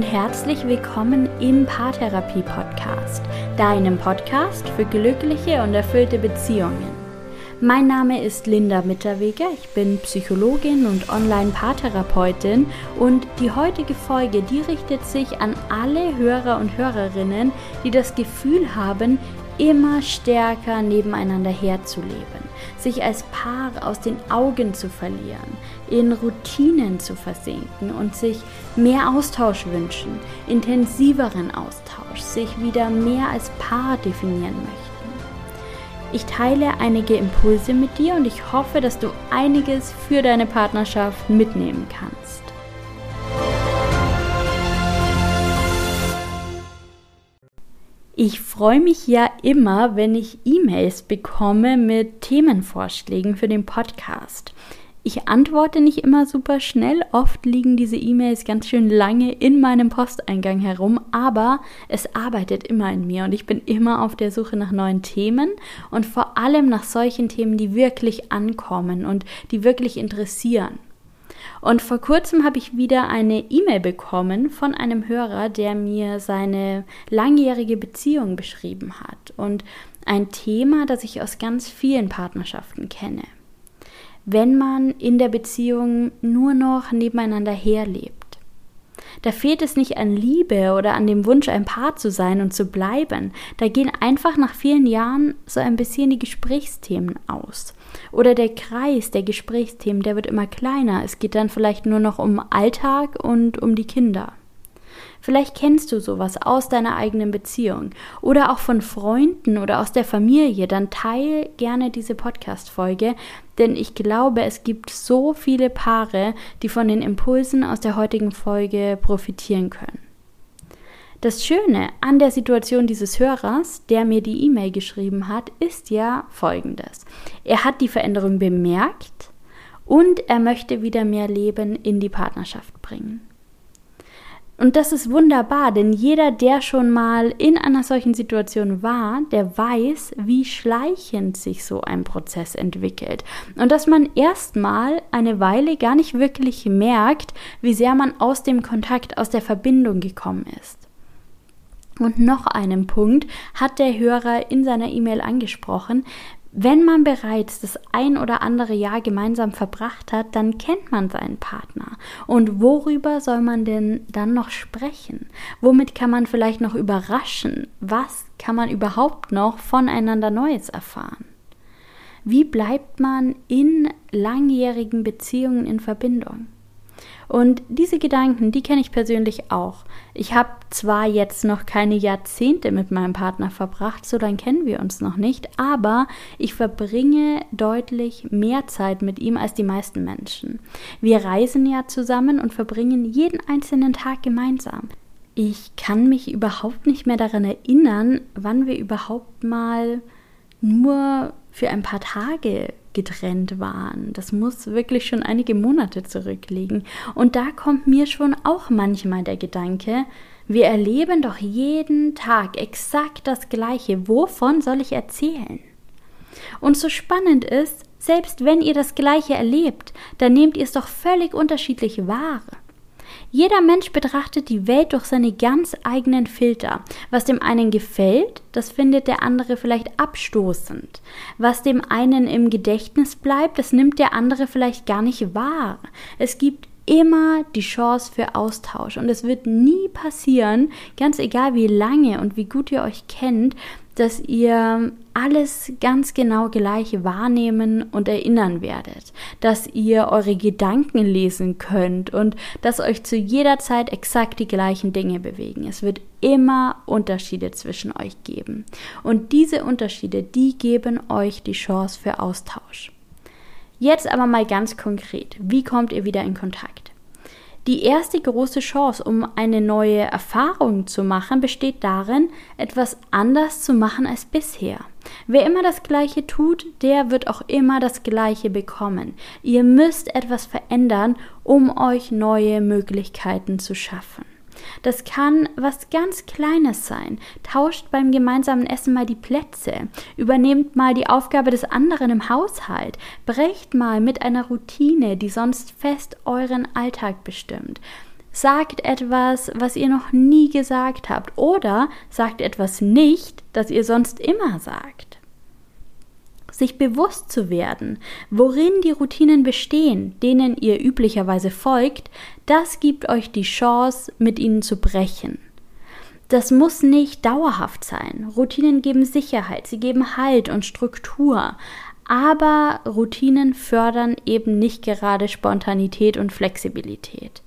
und herzlich willkommen im Paartherapie Podcast, deinem Podcast für glückliche und erfüllte Beziehungen. Mein Name ist Linda Mitterweger, ich bin Psychologin und Online-Paartherapeutin und die heutige Folge, die richtet sich an alle Hörer und Hörerinnen, die das Gefühl haben, immer stärker nebeneinander herzuleben, sich als Paar aus den Augen zu verlieren, in Routinen zu versinken und sich mehr Austausch wünschen, intensiveren Austausch, sich wieder mehr als Paar definieren möchten. Ich teile einige Impulse mit dir und ich hoffe, dass du einiges für deine Partnerschaft mitnehmen kannst. Ich freue mich ja immer, wenn ich E-Mails bekomme mit Themenvorschlägen für den Podcast. Ich antworte nicht immer super schnell, oft liegen diese E-Mails ganz schön lange in meinem Posteingang herum, aber es arbeitet immer in mir und ich bin immer auf der Suche nach neuen Themen und vor allem nach solchen Themen, die wirklich ankommen und die wirklich interessieren. Und vor kurzem habe ich wieder eine E-Mail bekommen von einem Hörer, der mir seine langjährige Beziehung beschrieben hat und ein Thema, das ich aus ganz vielen Partnerschaften kenne. Wenn man in der Beziehung nur noch nebeneinander herlebt. Da fehlt es nicht an Liebe oder an dem Wunsch, ein Paar zu sein und zu bleiben. Da gehen einfach nach vielen Jahren so ein bisschen die Gesprächsthemen aus. Oder der Kreis der Gesprächsthemen, der wird immer kleiner. Es geht dann vielleicht nur noch um Alltag und um die Kinder. Vielleicht kennst du sowas aus deiner eigenen Beziehung oder auch von Freunden oder aus der Familie. Dann teil gerne diese Podcast-Folge, denn ich glaube, es gibt so viele Paare, die von den Impulsen aus der heutigen Folge profitieren können. Das Schöne an der Situation dieses Hörers, der mir die E-Mail geschrieben hat, ist ja folgendes. Er hat die Veränderung bemerkt und er möchte wieder mehr Leben in die Partnerschaft bringen. Und das ist wunderbar, denn jeder, der schon mal in einer solchen Situation war, der weiß, wie schleichend sich so ein Prozess entwickelt. Und dass man erstmal eine Weile gar nicht wirklich merkt, wie sehr man aus dem Kontakt, aus der Verbindung gekommen ist. Und noch einen Punkt hat der Hörer in seiner E-Mail angesprochen. Wenn man bereits das ein oder andere Jahr gemeinsam verbracht hat, dann kennt man seinen Partner. Und worüber soll man denn dann noch sprechen? Womit kann man vielleicht noch überraschen? Was kann man überhaupt noch voneinander Neues erfahren? Wie bleibt man in langjährigen Beziehungen in Verbindung? Und diese Gedanken, die kenne ich persönlich auch. Ich habe zwar jetzt noch keine Jahrzehnte mit meinem Partner verbracht, so dann kennen wir uns noch nicht, aber ich verbringe deutlich mehr Zeit mit ihm als die meisten Menschen. Wir reisen ja zusammen und verbringen jeden einzelnen Tag gemeinsam. Ich kann mich überhaupt nicht mehr daran erinnern, wann wir überhaupt mal nur für ein paar Tage getrennt waren. Das muss wirklich schon einige Monate zurückliegen. Und da kommt mir schon auch manchmal der Gedanke, wir erleben doch jeden Tag exakt das Gleiche. Wovon soll ich erzählen? Und so spannend ist, selbst wenn ihr das Gleiche erlebt, dann nehmt ihr es doch völlig unterschiedlich wahr. Jeder Mensch betrachtet die Welt durch seine ganz eigenen Filter. Was dem einen gefällt, das findet der andere vielleicht abstoßend. Was dem einen im Gedächtnis bleibt, das nimmt der andere vielleicht gar nicht wahr. Es gibt immer die Chance für Austausch und es wird nie passieren, ganz egal wie lange und wie gut ihr euch kennt, dass ihr alles ganz genau gleich wahrnehmen und erinnern werdet, dass ihr eure Gedanken lesen könnt und dass euch zu jeder Zeit exakt die gleichen Dinge bewegen. Es wird immer Unterschiede zwischen euch geben. Und diese Unterschiede, die geben euch die Chance für Austausch. Jetzt aber mal ganz konkret, wie kommt ihr wieder in Kontakt? Die erste große Chance, um eine neue Erfahrung zu machen, besteht darin, etwas anders zu machen als bisher. Wer immer das Gleiche tut, der wird auch immer das Gleiche bekommen. Ihr müsst etwas verändern, um euch neue Möglichkeiten zu schaffen. Das kann was ganz Kleines sein. Tauscht beim gemeinsamen Essen mal die Plätze. Übernehmt mal die Aufgabe des anderen im Haushalt. Brecht mal mit einer Routine, die sonst fest euren Alltag bestimmt. Sagt etwas, was ihr noch nie gesagt habt. Oder sagt etwas nicht, das ihr sonst immer sagt. Sich bewusst zu werden, worin die Routinen bestehen, denen ihr üblicherweise folgt, das gibt euch die Chance, mit ihnen zu brechen. Das muss nicht dauerhaft sein. Routinen geben Sicherheit, sie geben Halt und Struktur, aber Routinen fördern eben nicht gerade Spontanität und Flexibilität.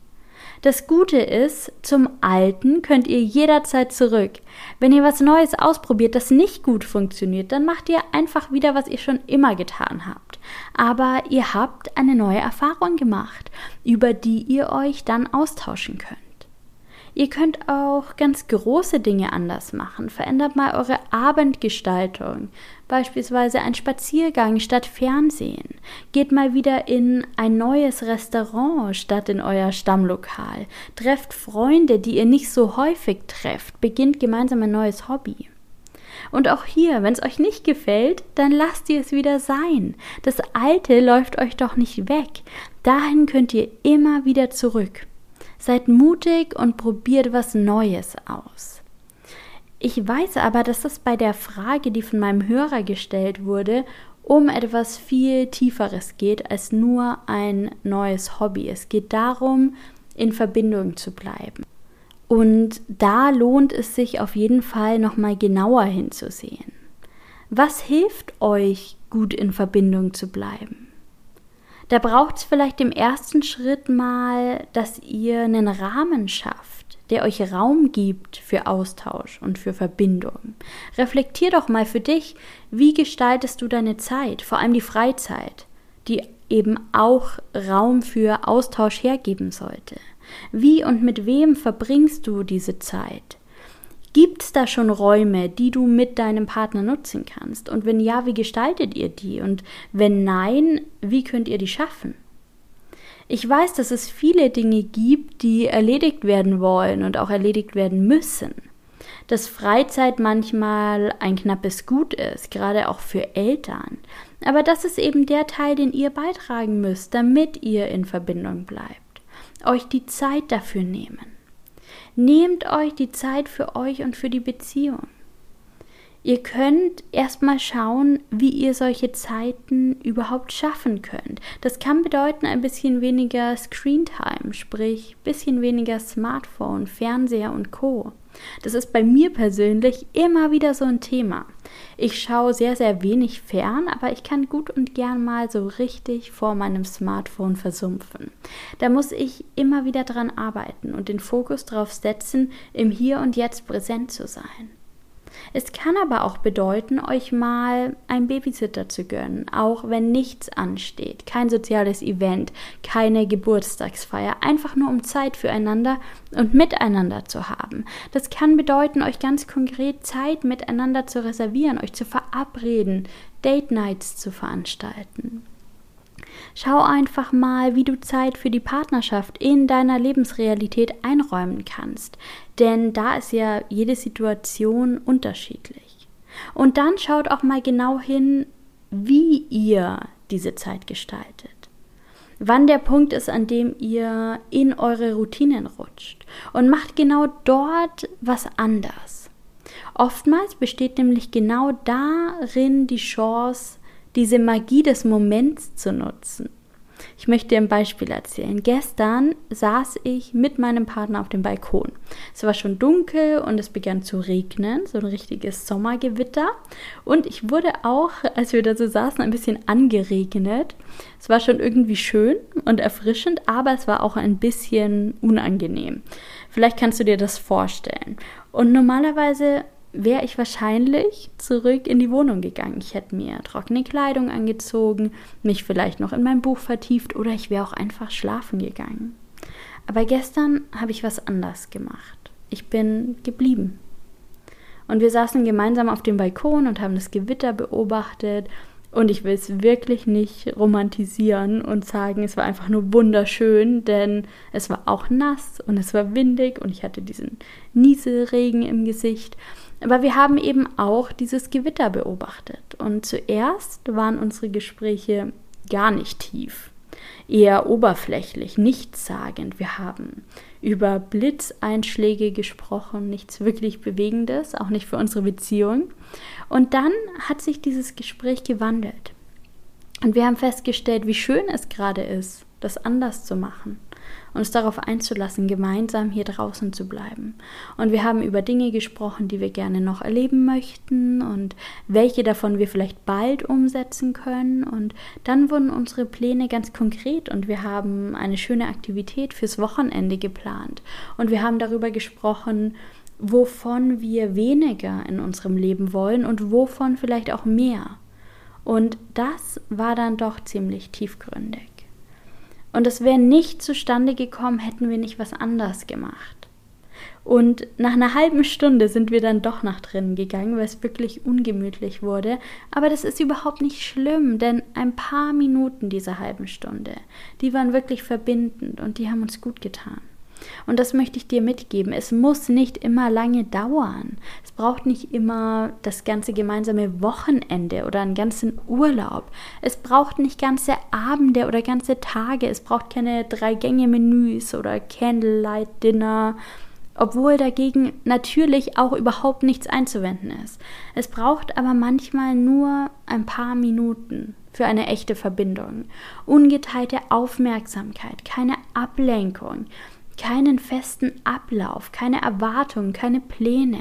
Das Gute ist, zum Alten könnt ihr jederzeit zurück. Wenn ihr was Neues ausprobiert, das nicht gut funktioniert, dann macht ihr einfach wieder, was ihr schon immer getan habt. Aber ihr habt eine neue Erfahrung gemacht, über die ihr euch dann austauschen könnt. Ihr könnt auch ganz große Dinge anders machen. Verändert mal eure Abendgestaltung. Beispielsweise ein Spaziergang statt Fernsehen. Geht mal wieder in ein neues Restaurant statt in euer Stammlokal. Trefft Freunde, die ihr nicht so häufig trefft. Beginnt gemeinsam ein neues Hobby. Und auch hier, wenn es euch nicht gefällt, dann lasst ihr es wieder sein. Das Alte läuft euch doch nicht weg. Dahin könnt ihr immer wieder zurück. Seid mutig und probiert was Neues aus. Ich weiß aber, dass das bei der Frage, die von meinem Hörer gestellt wurde, um etwas viel Tieferes geht als nur ein neues Hobby. Es geht darum, in Verbindung zu bleiben. Und da lohnt es sich auf jeden Fall nochmal genauer hinzusehen. Was hilft euch, gut in Verbindung zu bleiben? Da braucht es vielleicht im ersten Schritt mal, dass ihr einen Rahmen schafft, der euch Raum gibt für Austausch und für Verbindung. Reflektier doch mal für dich, wie gestaltest du deine Zeit, vor allem die Freizeit, die eben auch Raum für Austausch hergeben sollte. Wie und mit wem verbringst du diese Zeit? Gibt es da schon Räume, die du mit deinem Partner nutzen kannst? Und wenn ja, wie gestaltet ihr die? Und wenn nein, wie könnt ihr die schaffen? Ich weiß, dass es viele Dinge gibt, die erledigt werden wollen und auch erledigt werden müssen. Dass Freizeit manchmal ein knappes Gut ist, gerade auch für Eltern. Aber das ist eben der Teil, den ihr beitragen müsst, damit ihr in Verbindung bleibt. Euch die Zeit dafür nehmen. Nehmt euch die Zeit für euch und für die Beziehung. Ihr könnt erstmal schauen, wie ihr solche Zeiten überhaupt schaffen könnt. Das kann bedeuten ein bisschen weniger Screentime, sprich bisschen weniger Smartphone, Fernseher und Co. Das ist bei mir persönlich immer wieder so ein Thema. Ich schaue sehr, sehr wenig fern, aber ich kann gut und gern mal so richtig vor meinem Smartphone versumpfen. Da muss ich immer wieder dran arbeiten und den Fokus darauf setzen, im Hier und Jetzt präsent zu sein. Es kann aber auch bedeuten, euch mal einen Babysitter zu gönnen, auch wenn nichts ansteht, kein soziales Event, keine Geburtstagsfeier, einfach nur um Zeit füreinander und miteinander zu haben. Das kann bedeuten, euch ganz konkret Zeit miteinander zu reservieren, euch zu verabreden, Date Nights zu veranstalten. Schau einfach mal, wie du Zeit für die Partnerschaft in deiner Lebensrealität einräumen kannst, denn da ist ja jede Situation unterschiedlich. Und dann schaut auch mal genau hin, wie ihr diese Zeit gestaltet. Wann der Punkt ist, an dem ihr in eure Routinen rutscht und macht genau dort was anders. Oftmals besteht nämlich genau darin die Chance, diese Magie des Moments zu nutzen. Ich möchte dir ein Beispiel erzählen. Gestern saß ich mit meinem Partner auf dem Balkon. Es war schon dunkel und es begann zu regnen, so ein richtiges Sommergewitter. Und ich wurde auch, als wir da so saßen, ein bisschen angeregnet. Es war schon irgendwie schön und erfrischend, aber es war auch ein bisschen unangenehm. Vielleicht kannst du dir das vorstellen. Und normalerweise wäre ich wahrscheinlich zurück in die Wohnung gegangen. Ich hätte mir trockene Kleidung angezogen, mich vielleicht noch in mein Buch vertieft oder ich wäre auch einfach schlafen gegangen. Aber gestern habe ich was anders gemacht. Ich bin geblieben. Und wir saßen gemeinsam auf dem Balkon und haben das Gewitter beobachtet. Und ich will es wirklich nicht romantisieren und sagen, es war einfach nur wunderschön, denn es war auch nass und es war windig und ich hatte diesen Nieselregen im Gesicht. Aber wir haben eben auch dieses Gewitter beobachtet. Und zuerst waren unsere Gespräche gar nicht tief, eher oberflächlich, nichtssagend. Wir haben über Blitzeinschläge gesprochen, nichts wirklich Bewegendes, auch nicht für unsere Beziehung. Und dann hat sich dieses Gespräch gewandelt. Und wir haben festgestellt, wie schön es gerade ist, das anders zu machen uns darauf einzulassen, gemeinsam hier draußen zu bleiben. Und wir haben über Dinge gesprochen, die wir gerne noch erleben möchten und welche davon wir vielleicht bald umsetzen können. Und dann wurden unsere Pläne ganz konkret und wir haben eine schöne Aktivität fürs Wochenende geplant. Und wir haben darüber gesprochen, wovon wir weniger in unserem Leben wollen und wovon vielleicht auch mehr. Und das war dann doch ziemlich tiefgründig. Und es wäre nicht zustande gekommen, hätten wir nicht was anders gemacht. Und nach einer halben Stunde sind wir dann doch nach drinnen gegangen, weil es wirklich ungemütlich wurde. Aber das ist überhaupt nicht schlimm, denn ein paar Minuten dieser halben Stunde, die waren wirklich verbindend und die haben uns gut getan. Und das möchte ich dir mitgeben. Es muss nicht immer lange dauern. Es braucht nicht immer das ganze gemeinsame Wochenende oder einen ganzen Urlaub. Es braucht nicht ganze Abende oder ganze Tage. Es braucht keine Drei-Gänge-Menüs oder Candlelight-Dinner obwohl dagegen natürlich auch überhaupt nichts einzuwenden ist. Es braucht aber manchmal nur ein paar Minuten für eine echte Verbindung. Ungeteilte Aufmerksamkeit, keine Ablenkung, keinen festen Ablauf, keine Erwartungen, keine Pläne.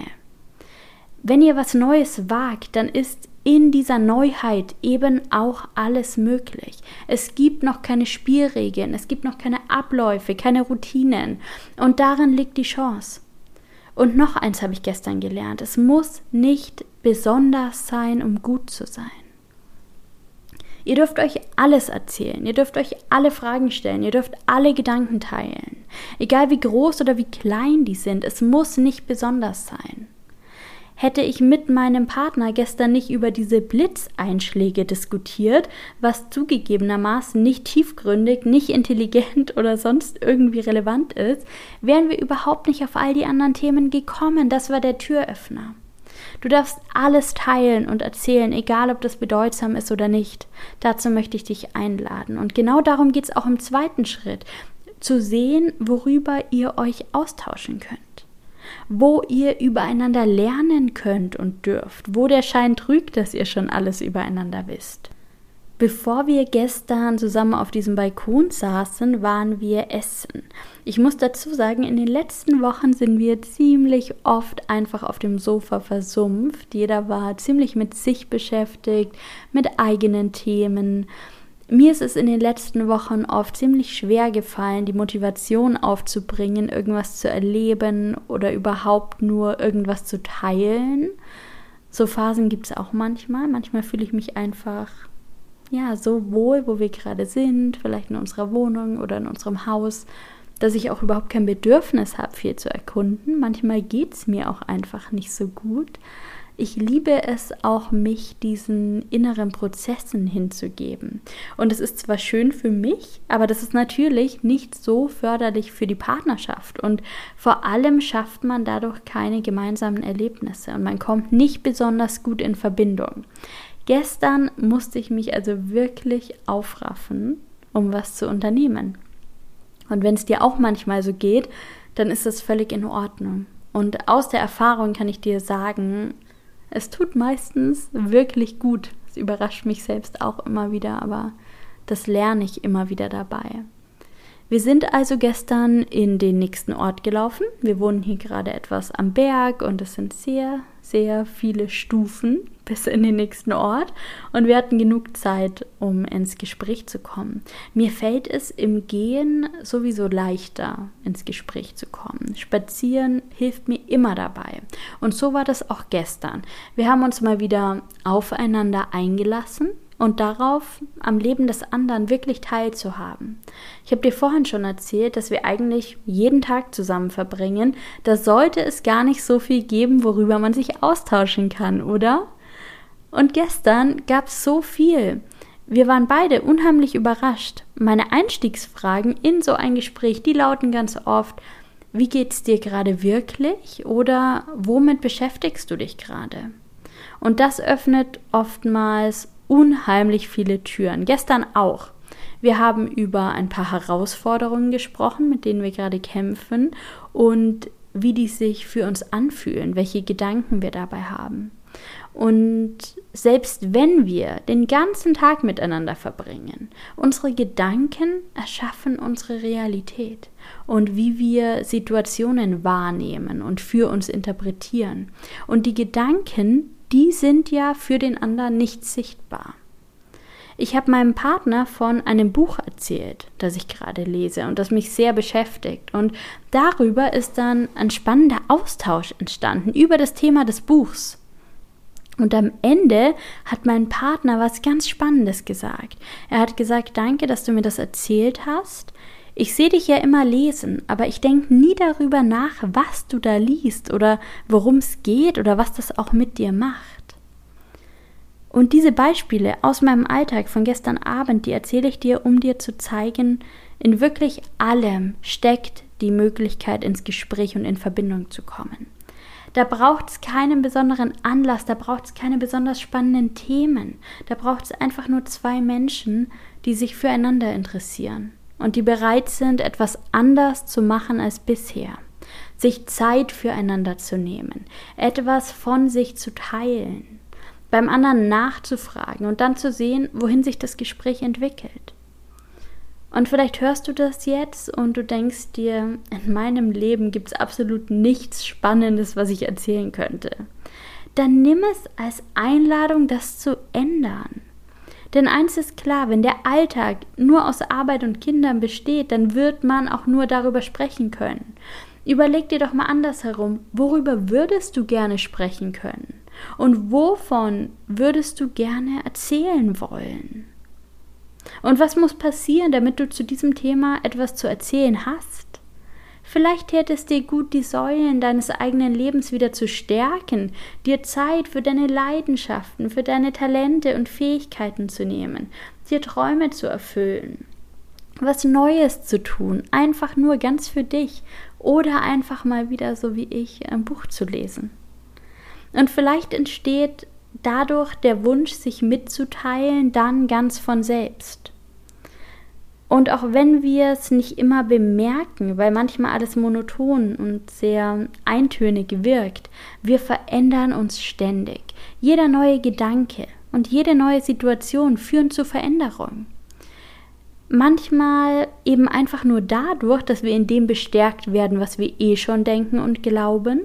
Wenn ihr was Neues wagt, dann ist in dieser Neuheit eben auch alles möglich. Es gibt noch keine Spielregeln, es gibt noch keine Abläufe, keine Routinen. Und darin liegt die Chance. Und noch eins habe ich gestern gelernt. Es muss nicht besonders sein, um gut zu sein. Ihr dürft euch alles erzählen, ihr dürft euch alle Fragen stellen, ihr dürft alle Gedanken teilen. Egal wie groß oder wie klein die sind, es muss nicht besonders sein. Hätte ich mit meinem Partner gestern nicht über diese Blitzeinschläge diskutiert, was zugegebenermaßen nicht tiefgründig, nicht intelligent oder sonst irgendwie relevant ist, wären wir überhaupt nicht auf all die anderen Themen gekommen. Das war der Türöffner. Du darfst alles teilen und erzählen, egal ob das bedeutsam ist oder nicht. Dazu möchte ich dich einladen. Und genau darum geht es auch im zweiten Schritt, zu sehen, worüber ihr euch austauschen könnt wo ihr übereinander lernen könnt und dürft, wo der Schein trügt, dass ihr schon alles übereinander wisst. Bevor wir gestern zusammen auf diesem Balkon saßen, waren wir essen. Ich muss dazu sagen, in den letzten Wochen sind wir ziemlich oft einfach auf dem Sofa versumpft. Jeder war ziemlich mit sich beschäftigt, mit eigenen Themen. Mir ist es in den letzten Wochen oft ziemlich schwer gefallen, die Motivation aufzubringen, irgendwas zu erleben oder überhaupt nur irgendwas zu teilen. So Phasen gibt es auch manchmal. Manchmal fühle ich mich einfach ja, so wohl, wo wir gerade sind, vielleicht in unserer Wohnung oder in unserem Haus, dass ich auch überhaupt kein Bedürfnis habe, viel zu erkunden. Manchmal geht es mir auch einfach nicht so gut. Ich liebe es auch, mich diesen inneren Prozessen hinzugeben. Und es ist zwar schön für mich, aber das ist natürlich nicht so förderlich für die Partnerschaft. Und vor allem schafft man dadurch keine gemeinsamen Erlebnisse und man kommt nicht besonders gut in Verbindung. Gestern musste ich mich also wirklich aufraffen, um was zu unternehmen. Und wenn es dir auch manchmal so geht, dann ist das völlig in Ordnung. Und aus der Erfahrung kann ich dir sagen, es tut meistens wirklich gut. Es überrascht mich selbst auch immer wieder, aber das lerne ich immer wieder dabei. Wir sind also gestern in den nächsten Ort gelaufen. Wir wohnen hier gerade etwas am Berg und es sind sehr, sehr viele Stufen bis in den nächsten Ort und wir hatten genug Zeit, um ins Gespräch zu kommen. Mir fällt es im Gehen sowieso leichter, ins Gespräch zu kommen. Spazieren hilft mir immer dabei. Und so war das auch gestern. Wir haben uns mal wieder aufeinander eingelassen und darauf, am Leben des anderen wirklich teilzuhaben. Ich habe dir vorhin schon erzählt, dass wir eigentlich jeden Tag zusammen verbringen. Da sollte es gar nicht so viel geben, worüber man sich austauschen kann, oder? Und gestern gab es so viel. Wir waren beide unheimlich überrascht. Meine Einstiegsfragen in so ein Gespräch, die lauten ganz oft, wie geht's dir gerade wirklich oder womit beschäftigst du dich gerade? Und das öffnet oftmals unheimlich viele Türen. Gestern auch. Wir haben über ein paar Herausforderungen gesprochen, mit denen wir gerade kämpfen und wie die sich für uns anfühlen, welche Gedanken wir dabei haben. Und selbst wenn wir den ganzen Tag miteinander verbringen, unsere Gedanken erschaffen unsere Realität und wie wir Situationen wahrnehmen und für uns interpretieren. Und die Gedanken, die sind ja für den anderen nicht sichtbar. Ich habe meinem Partner von einem Buch erzählt, das ich gerade lese und das mich sehr beschäftigt. Und darüber ist dann ein spannender Austausch entstanden über das Thema des Buchs. Und am Ende hat mein Partner was ganz Spannendes gesagt. Er hat gesagt, danke, dass du mir das erzählt hast. Ich sehe dich ja immer lesen, aber ich denke nie darüber nach, was du da liest oder worum es geht oder was das auch mit dir macht. Und diese Beispiele aus meinem Alltag von gestern Abend, die erzähle ich dir, um dir zu zeigen, in wirklich allem steckt die Möglichkeit, ins Gespräch und in Verbindung zu kommen. Da braucht es keinen besonderen Anlass, da braucht es keine besonders spannenden Themen. Da braucht es einfach nur zwei Menschen, die sich füreinander interessieren und die bereit sind, etwas anders zu machen als bisher. Sich Zeit füreinander zu nehmen, etwas von sich zu teilen, beim anderen nachzufragen und dann zu sehen, wohin sich das Gespräch entwickelt. Und vielleicht hörst du das jetzt und du denkst dir, in meinem Leben gibt es absolut nichts Spannendes, was ich erzählen könnte. Dann nimm es als Einladung, das zu ändern. Denn eins ist klar, wenn der Alltag nur aus Arbeit und Kindern besteht, dann wird man auch nur darüber sprechen können. Überleg dir doch mal andersherum, worüber würdest du gerne sprechen können? Und wovon würdest du gerne erzählen wollen? Und was muss passieren, damit du zu diesem Thema etwas zu erzählen hast? Vielleicht täte es dir gut, die Säulen deines eigenen Lebens wieder zu stärken, dir Zeit für deine Leidenschaften, für deine Talente und Fähigkeiten zu nehmen, dir Träume zu erfüllen, was Neues zu tun, einfach nur ganz für dich oder einfach mal wieder so wie ich ein Buch zu lesen. Und vielleicht entsteht dadurch der Wunsch, sich mitzuteilen, dann ganz von selbst. Und auch wenn wir es nicht immer bemerken, weil manchmal alles monoton und sehr eintönig wirkt, wir verändern uns ständig. Jeder neue Gedanke und jede neue Situation führen zu Veränderung. Manchmal eben einfach nur dadurch, dass wir in dem bestärkt werden, was wir eh schon denken und glauben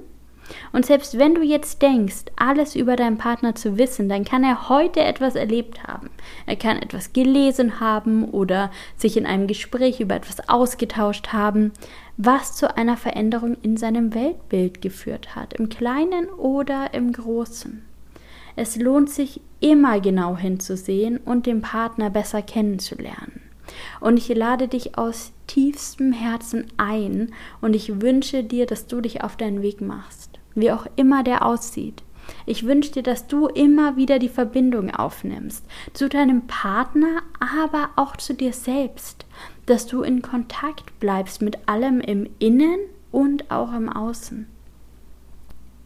und selbst wenn du jetzt denkst, alles über deinen Partner zu wissen, dann kann er heute etwas erlebt haben. Er kann etwas gelesen haben oder sich in einem Gespräch über etwas ausgetauscht haben, was zu einer Veränderung in seinem Weltbild geführt hat, im kleinen oder im großen. Es lohnt sich immer genau hinzusehen und den Partner besser kennenzulernen. Und ich lade dich aus tiefstem Herzen ein und ich wünsche dir, dass du dich auf deinen Weg machst wie auch immer der aussieht. Ich wünsche dir, dass du immer wieder die Verbindung aufnimmst zu deinem Partner, aber auch zu dir selbst, dass du in Kontakt bleibst mit allem im Innen und auch im Außen.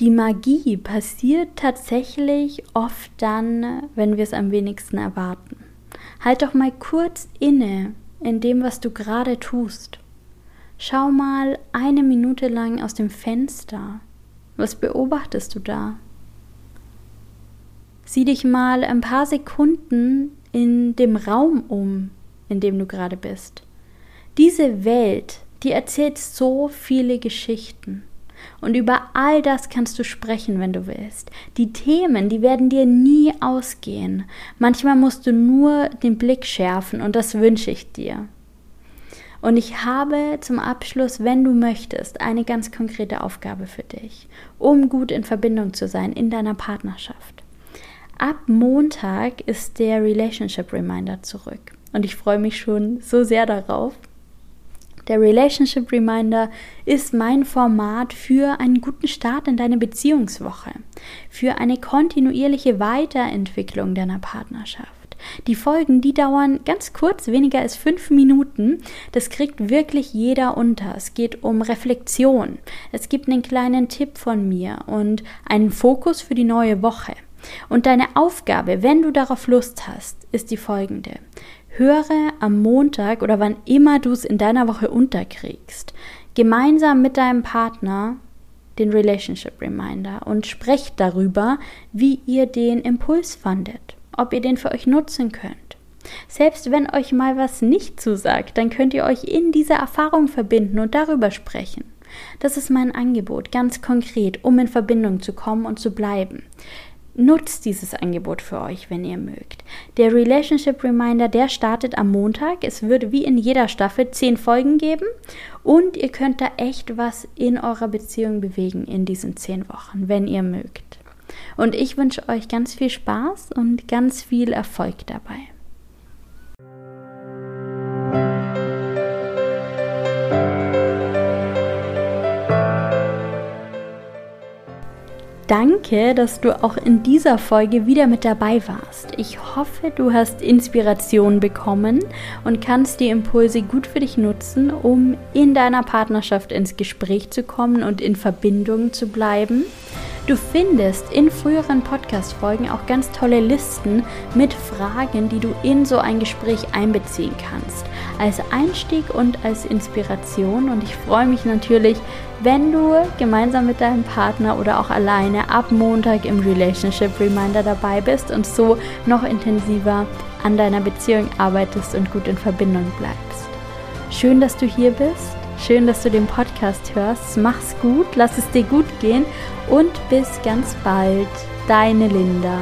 Die Magie passiert tatsächlich oft dann, wenn wir es am wenigsten erwarten. Halt doch mal kurz inne in dem, was du gerade tust. Schau mal eine Minute lang aus dem Fenster was beobachtest du da? Sieh dich mal ein paar Sekunden in dem Raum um, in dem du gerade bist. Diese Welt, die erzählt so viele Geschichten. Und über all das kannst du sprechen, wenn du willst. Die Themen, die werden dir nie ausgehen. Manchmal musst du nur den Blick schärfen und das wünsche ich dir. Und ich habe zum Abschluss, wenn du möchtest, eine ganz konkrete Aufgabe für dich, um gut in Verbindung zu sein in deiner Partnerschaft. Ab Montag ist der Relationship Reminder zurück und ich freue mich schon so sehr darauf. Der Relationship Reminder ist mein Format für einen guten Start in deine Beziehungswoche, für eine kontinuierliche Weiterentwicklung deiner Partnerschaft. Die Folgen, die dauern ganz kurz, weniger als fünf Minuten. Das kriegt wirklich jeder unter. Es geht um Reflexion. Es gibt einen kleinen Tipp von mir und einen Fokus für die neue Woche. Und deine Aufgabe, wenn du darauf Lust hast, ist die folgende. Höre am Montag oder wann immer du es in deiner Woche unterkriegst, gemeinsam mit deinem Partner den Relationship Reminder und sprecht darüber, wie ihr den Impuls fandet, ob ihr den für euch nutzen könnt. Selbst wenn euch mal was nicht zusagt, dann könnt ihr euch in dieser Erfahrung verbinden und darüber sprechen. Das ist mein Angebot, ganz konkret, um in Verbindung zu kommen und zu bleiben. Nutzt dieses Angebot für euch, wenn ihr mögt. Der Relationship Reminder, der startet am Montag. Es wird wie in jeder Staffel zehn Folgen geben und ihr könnt da echt was in eurer Beziehung bewegen in diesen zehn Wochen, wenn ihr mögt. Und ich wünsche euch ganz viel Spaß und ganz viel Erfolg dabei. Danke, dass du auch in dieser Folge wieder mit dabei warst. Ich hoffe, du hast Inspiration bekommen und kannst die Impulse gut für dich nutzen, um in deiner Partnerschaft ins Gespräch zu kommen und in Verbindung zu bleiben. Du findest in früheren Podcast-Folgen auch ganz tolle Listen mit Fragen, die du in so ein Gespräch einbeziehen kannst. Als Einstieg und als Inspiration. Und ich freue mich natürlich, wenn du gemeinsam mit deinem Partner oder auch alleine ab Montag im Relationship Reminder dabei bist und so noch intensiver an deiner Beziehung arbeitest und gut in Verbindung bleibst. Schön, dass du hier bist. Schön, dass du den Podcast hörst. Mach's gut, lass es dir gut gehen und bis ganz bald. Deine Linda.